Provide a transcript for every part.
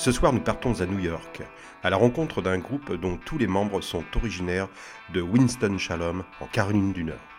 Ce soir, nous partons à New York, à la rencontre d'un groupe dont tous les membres sont originaires de Winston-Salem, en Caroline du Nord.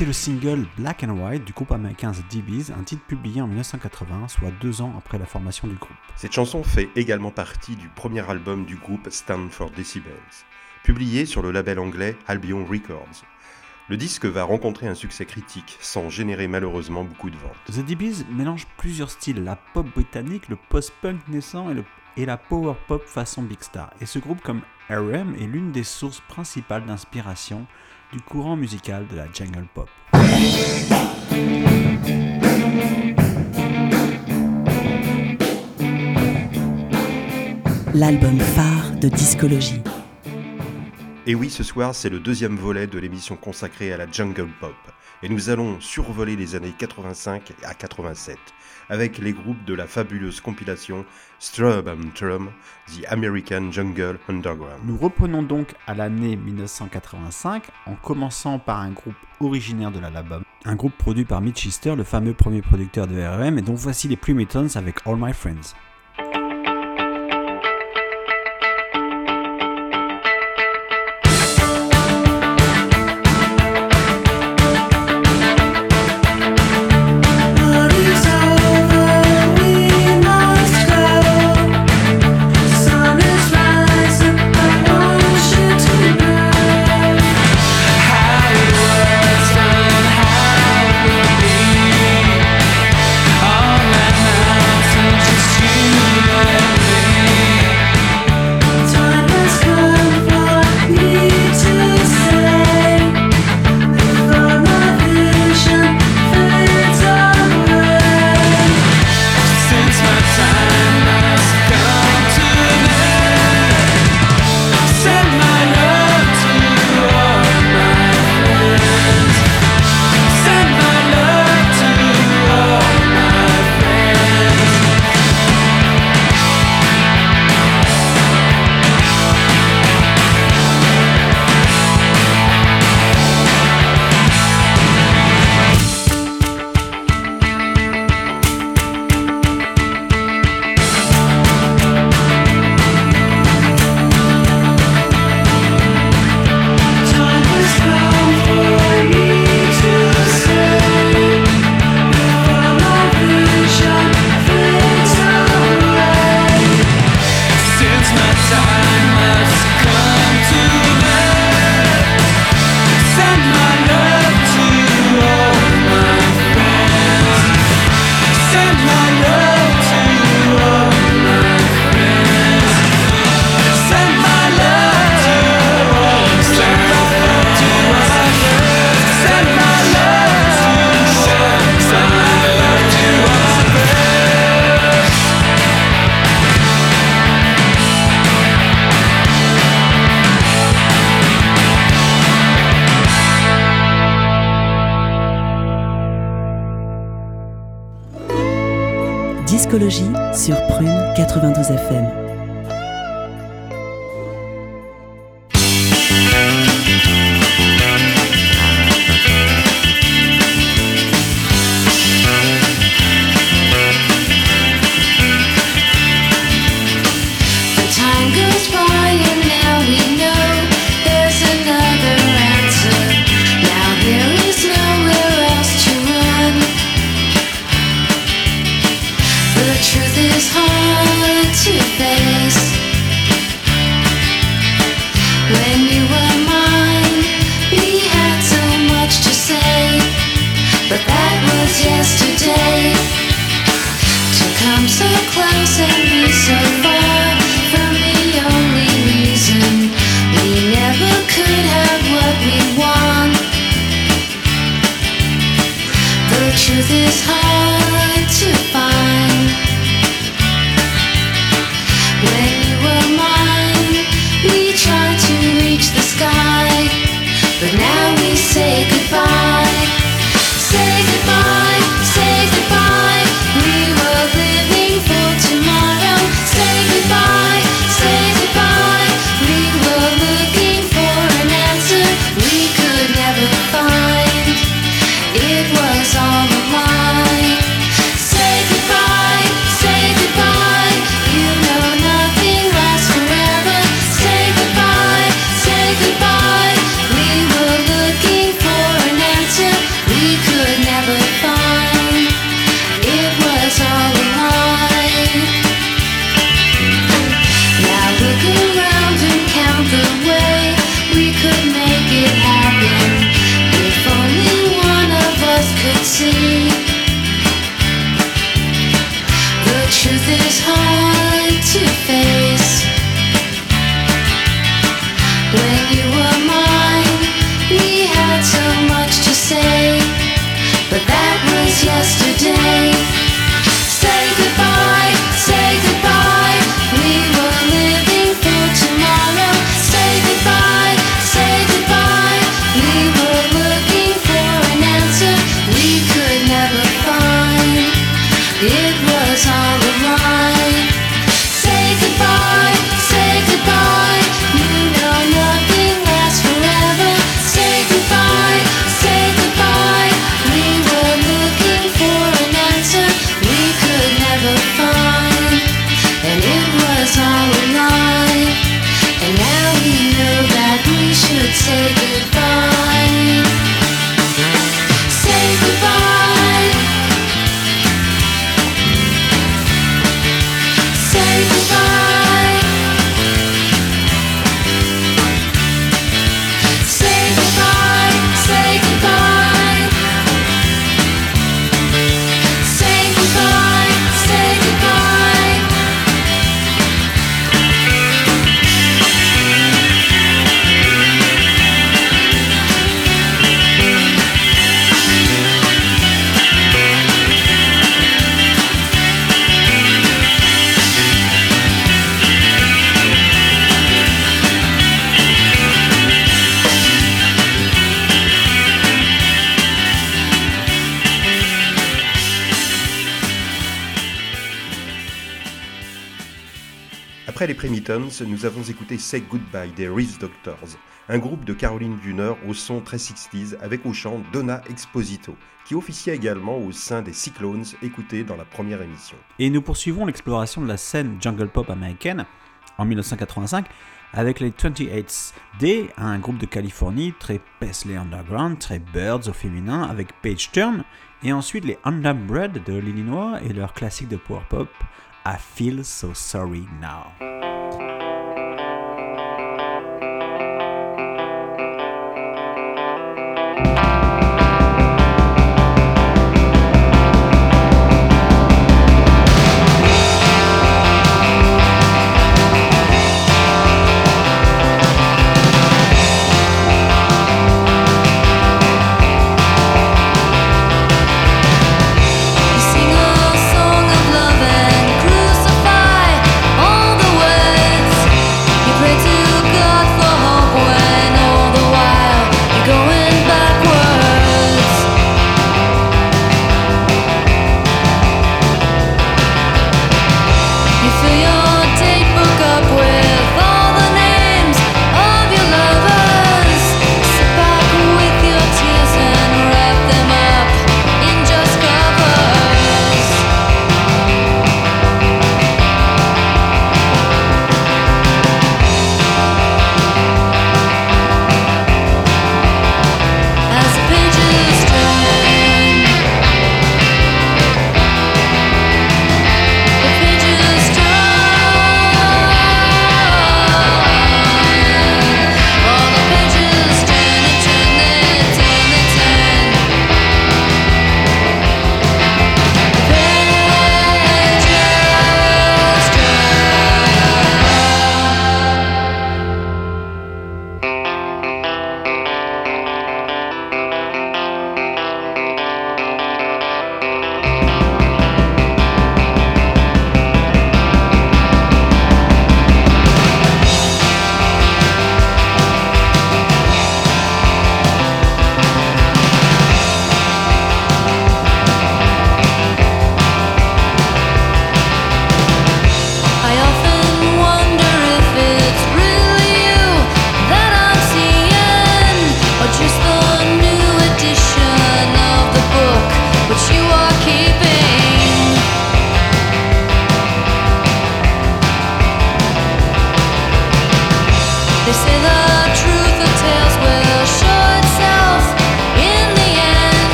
C'était le single Black and White du groupe américain The DBs, un titre publié en 1980, soit deux ans après la formation du groupe. Cette chanson fait également partie du premier album du groupe Stand for Decibels, publié sur le label anglais Albion Records. Le disque va rencontrer un succès critique sans générer malheureusement beaucoup de ventes. The DBs mélange plusieurs styles, la pop britannique, le post-punk naissant et, le- et la power pop façon Big Star. Et ce groupe comme RM est l'une des sources principales d'inspiration du courant musical de la jungle pop. L'album phare de Discologie. Et oui, ce soir, c'est le deuxième volet de l'émission consacrée à la jungle pop. Et nous allons survoler les années 85 à 87, avec les groupes de la fabuleuse compilation Strub and Trum, The American Jungle Underground. Nous reprenons donc à l'année 1985 en commençant par un groupe originaire de l'album un groupe produit par Mitch Easter, le fameux premier producteur de REM, et donc voici les Primatons avec All My Friends. Nous avons écouté Say Goodbye des Reese Doctors, un groupe de Caroline du au son très 60s avec au chant Donna Exposito, qui officia également au sein des Cyclones écoutés dans la première émission. Et nous poursuivons l'exploration de la scène jungle pop américaine en 1985 avec les 28s, D, un groupe de Californie très Paisley Underground, très Birds au féminin avec Page Turn, et ensuite les Underbred de l'Illinois et leur classique de power pop I Feel So Sorry Now.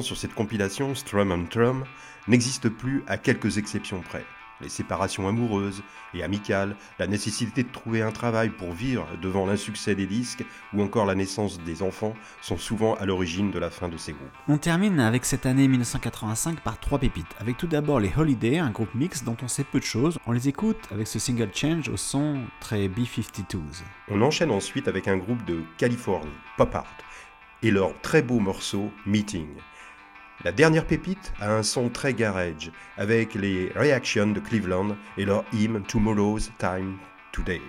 sur cette compilation Strum and Trum n'existent plus à quelques exceptions près. Les séparations amoureuses et amicales, la nécessité de trouver un travail pour vivre devant l'insuccès des disques ou encore la naissance des enfants sont souvent à l'origine de la fin de ces groupes. On termine avec cette année 1985 par trois pépites, avec tout d'abord les Holiday, un groupe mixte dont on sait peu de choses. On les écoute avec ce single Change au son très B52s. On enchaîne ensuite avec un groupe de Californie, Pop Art, et leur très beau morceau Meeting. La dernière pépite a un son très garage, avec les Reactions de Cleveland et leur hymne Tomorrow's Time Today.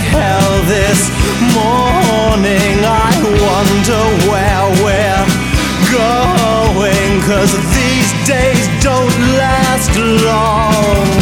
like hell this morning. I wonder where we're going, cause these days don't last long.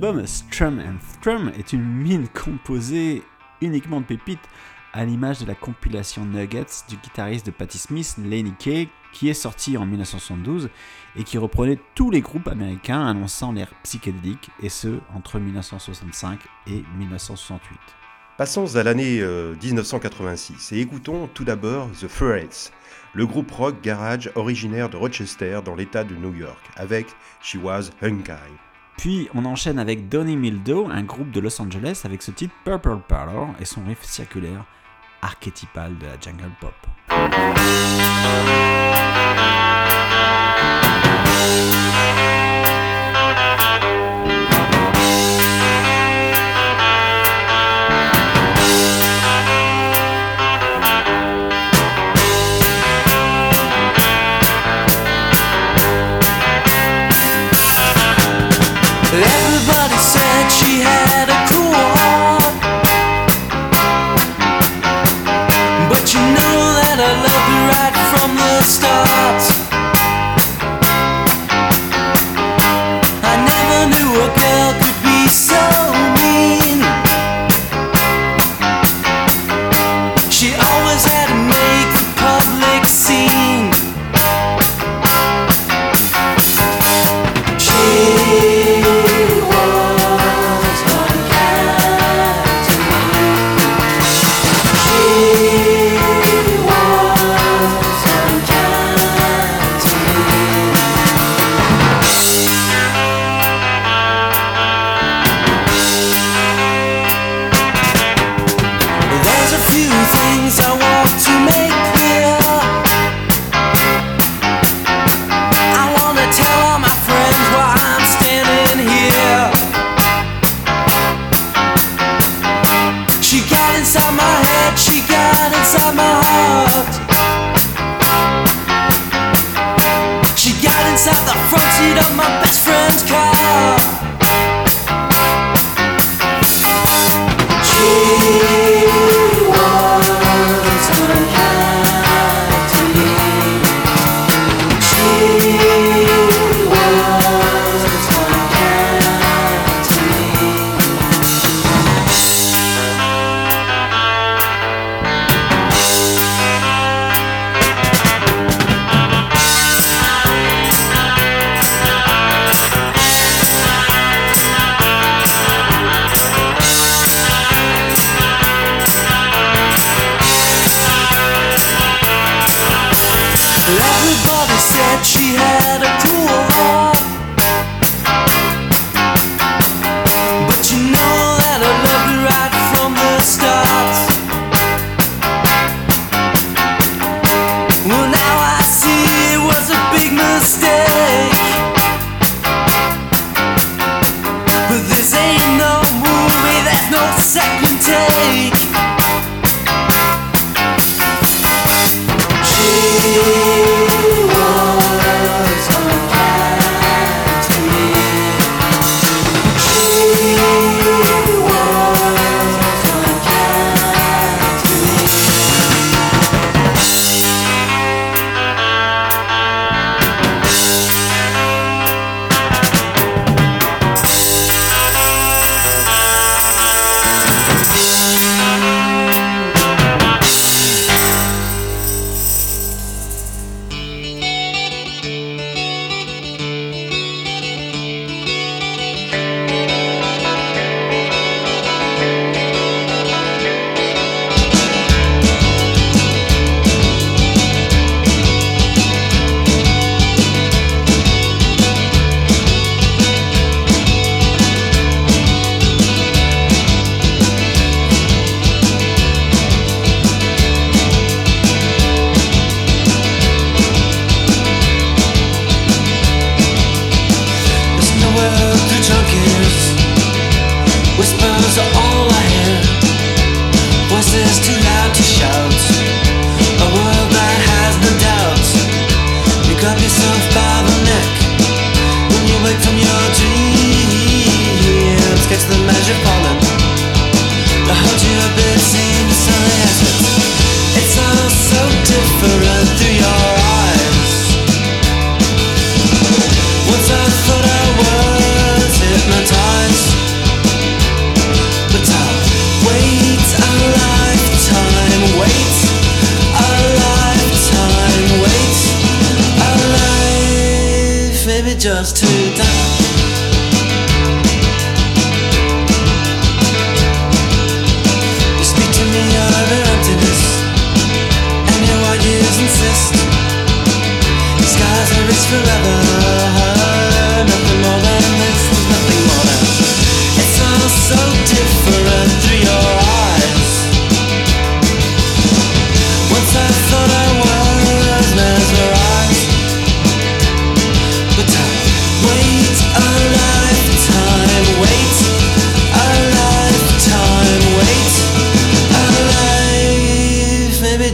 L'album Strum and Strum est une mine composée uniquement de pépites, à l'image de la compilation Nuggets du guitariste de Patti Smith, Lenny Kay, qui est sortie en 1972 et qui reprenait tous les groupes américains annonçant l'ère psychédélique, et ce entre 1965 et 1968. Passons à l'année euh, 1986 et écoutons tout d'abord The Furets, le groupe rock garage originaire de Rochester dans l'état de New York, avec She Was Hunkai. Puis on enchaîne avec Donny Mildo, un groupe de Los Angeles avec ce titre Purple Parlor et son riff circulaire archétypal de la jungle pop.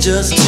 Just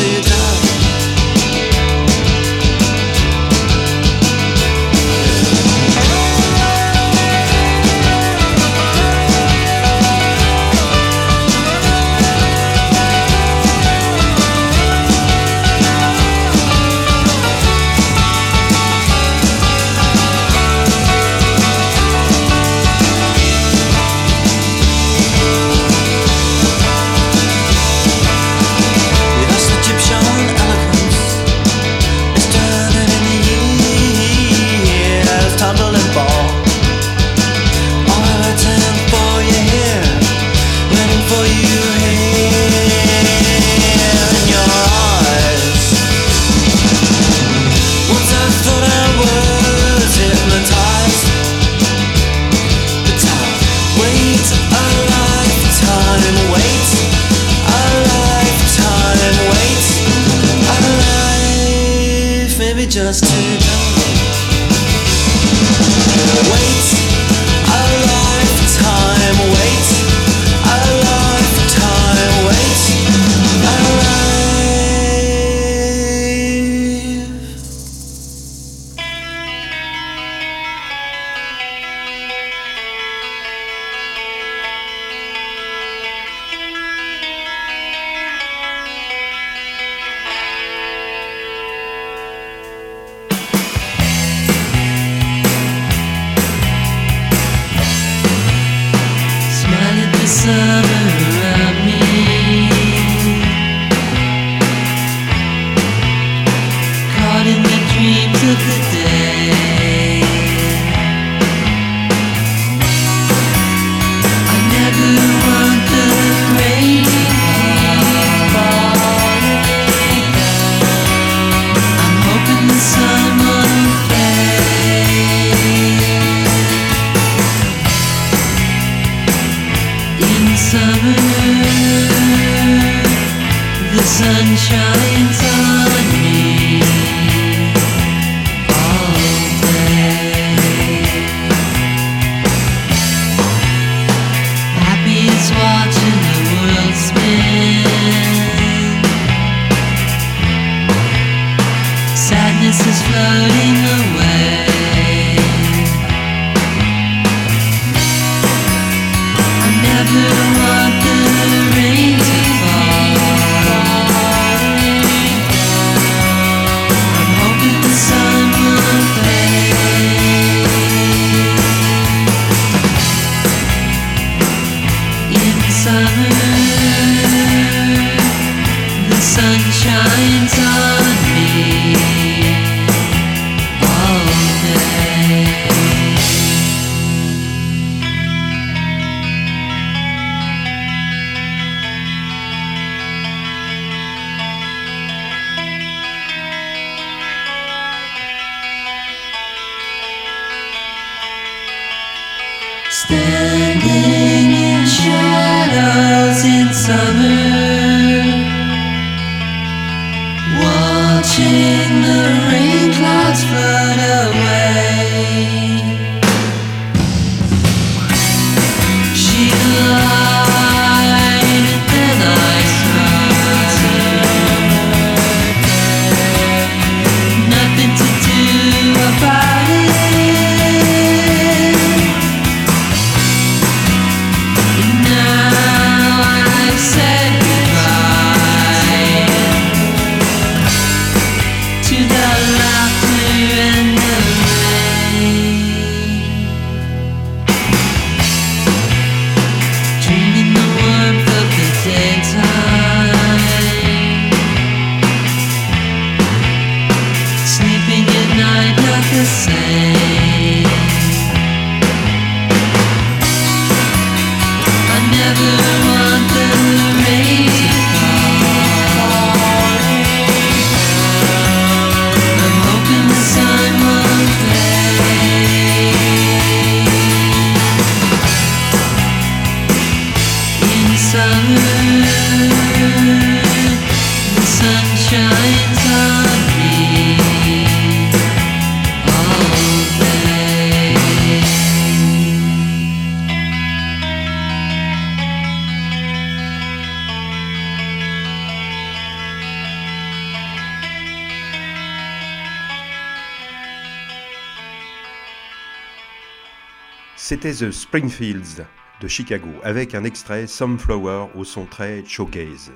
C'était The Springfields de Chicago, avec un extrait Sunflower au son très showgaze.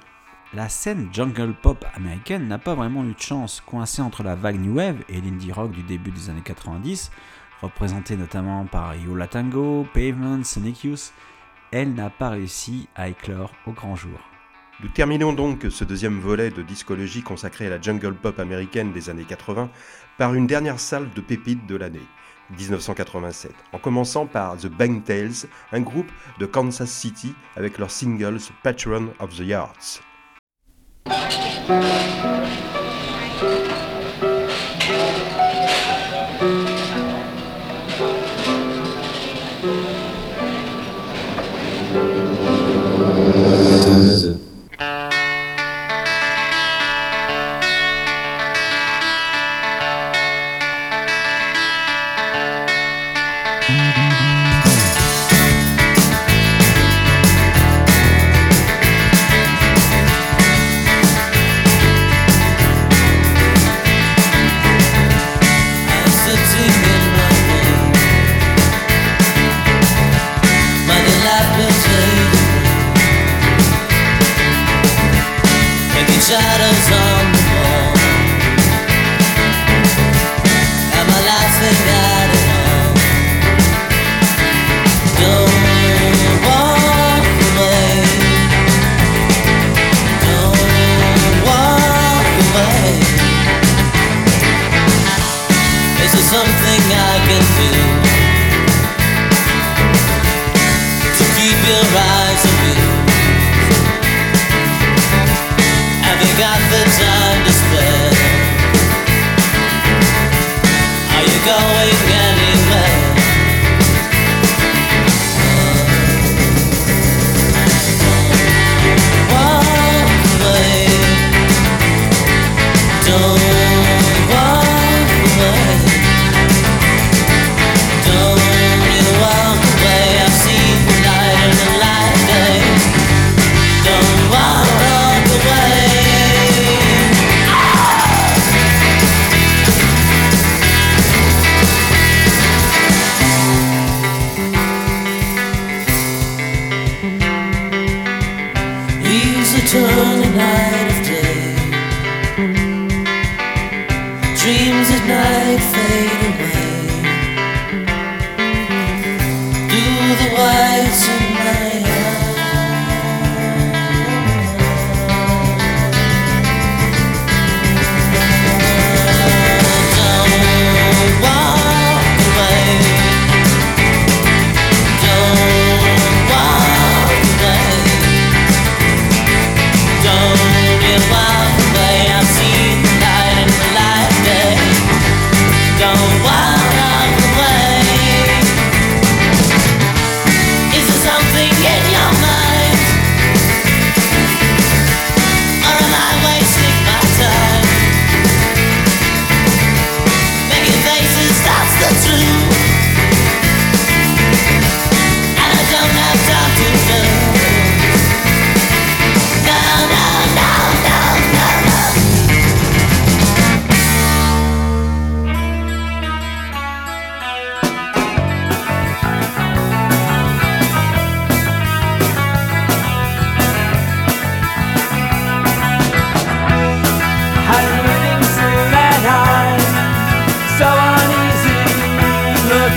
La scène jungle pop américaine n'a pas vraiment eu de chance, coincée entre la vague New Wave et l'indie rock du début des années 90, représentée notamment par Yo La Tango, Pavement, Sonic Youth, elle n'a pas réussi à éclore au grand jour. Nous terminons donc ce deuxième volet de discologie consacré à la jungle pop américaine des années 80 par une dernière salle de pépites de l'année, 1987, en commençant par The Bangtails, un groupe de Kansas City avec leur singles Patron of the Yards.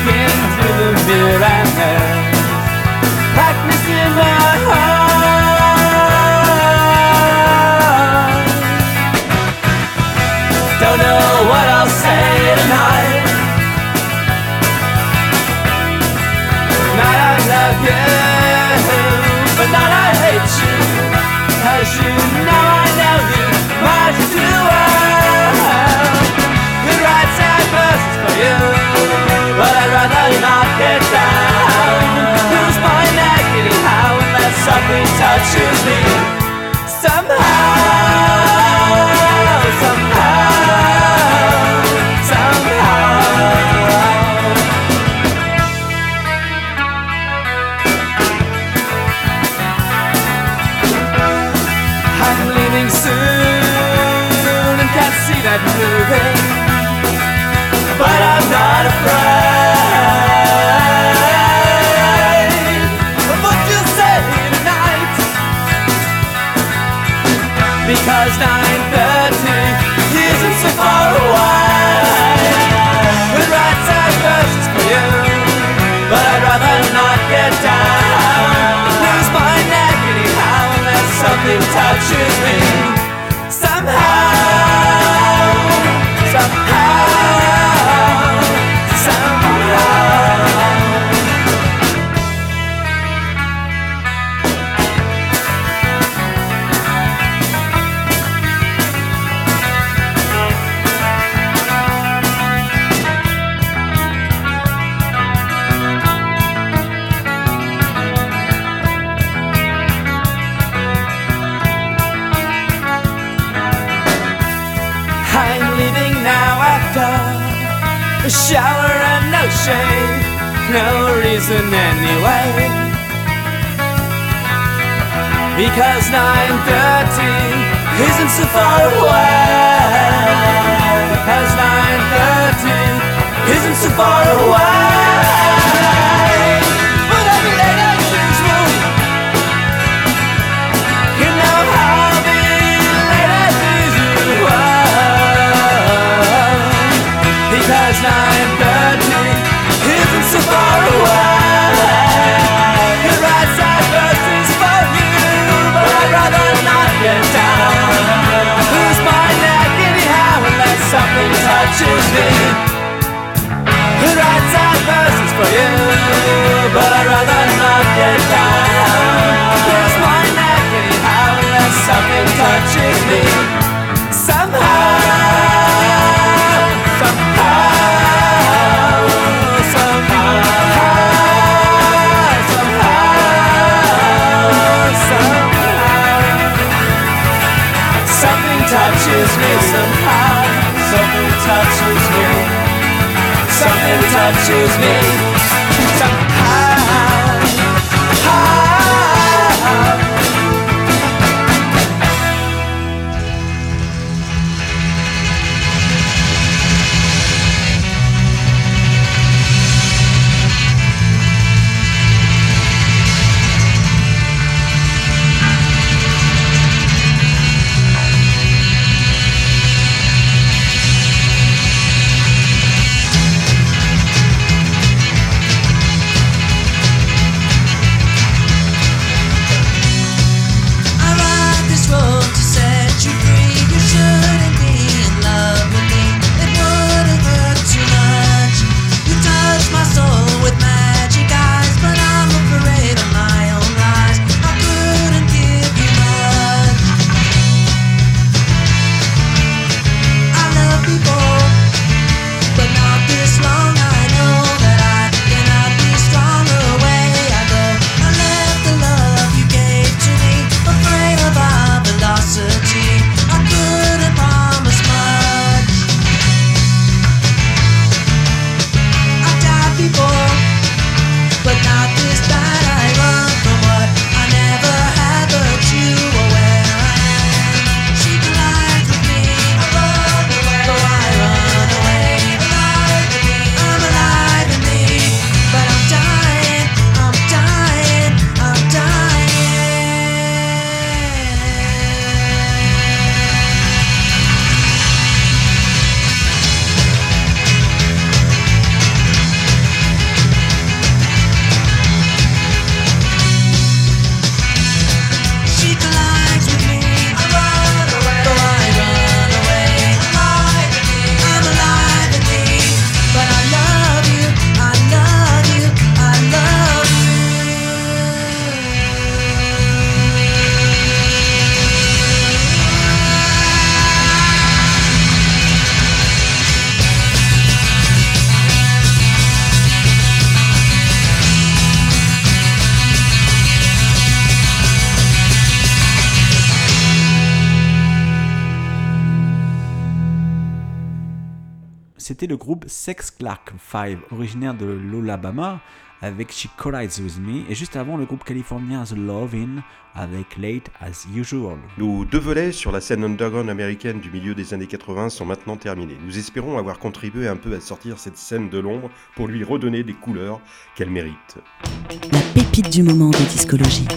Through the mirror. and I choose me. A shower and no shave, no reason anyway. Because 9.30 isn't so far away. Because 9.30 isn't so far away. Touches me. The right side first is for you, but I'd rather not get down. Lose my neck anyhow unless something touches me. Something touches me c'était le groupe Sex Clark 5, originaire de l'Alabama, avec She Collides With Me, et juste avant le groupe californien The Lovin' avec Late As Usual. Nos deux volets sur la scène underground américaine du milieu des années 80 sont maintenant terminés. Nous espérons avoir contribué un peu à sortir cette scène de l'ombre pour lui redonner des couleurs qu'elle mérite. La pépite du moment de discologie.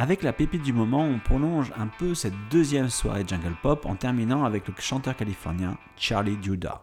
Avec la pépite du moment, on prolonge un peu cette deuxième soirée jungle pop en terminant avec le chanteur californien Charlie Judah.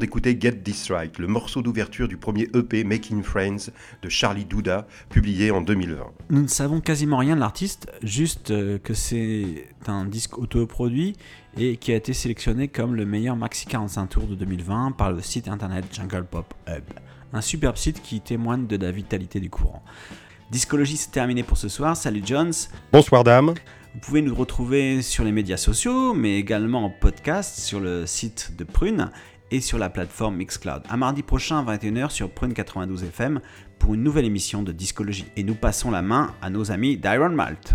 D'écouter Get This Right, le morceau d'ouverture du premier EP Making Friends de Charlie Douda, publié en 2020. Nous ne savons quasiment rien de l'artiste, juste euh, que c'est un disque autoproduit et qui a été sélectionné comme le meilleur maxi 45 tours de 2020 par le site internet Jungle Pop Hub. Un superbe site qui témoigne de la vitalité du courant. Discologie, c'est terminé pour ce soir. Salut Jones. Bonsoir dame. Vous pouvez nous retrouver sur les médias sociaux, mais également en podcast sur le site de Prune et sur la plateforme Mixcloud. À mardi prochain à 21h sur Prune 92 FM pour une nouvelle émission de Discologie. Et nous passons la main à nos amis d'Iron Malt.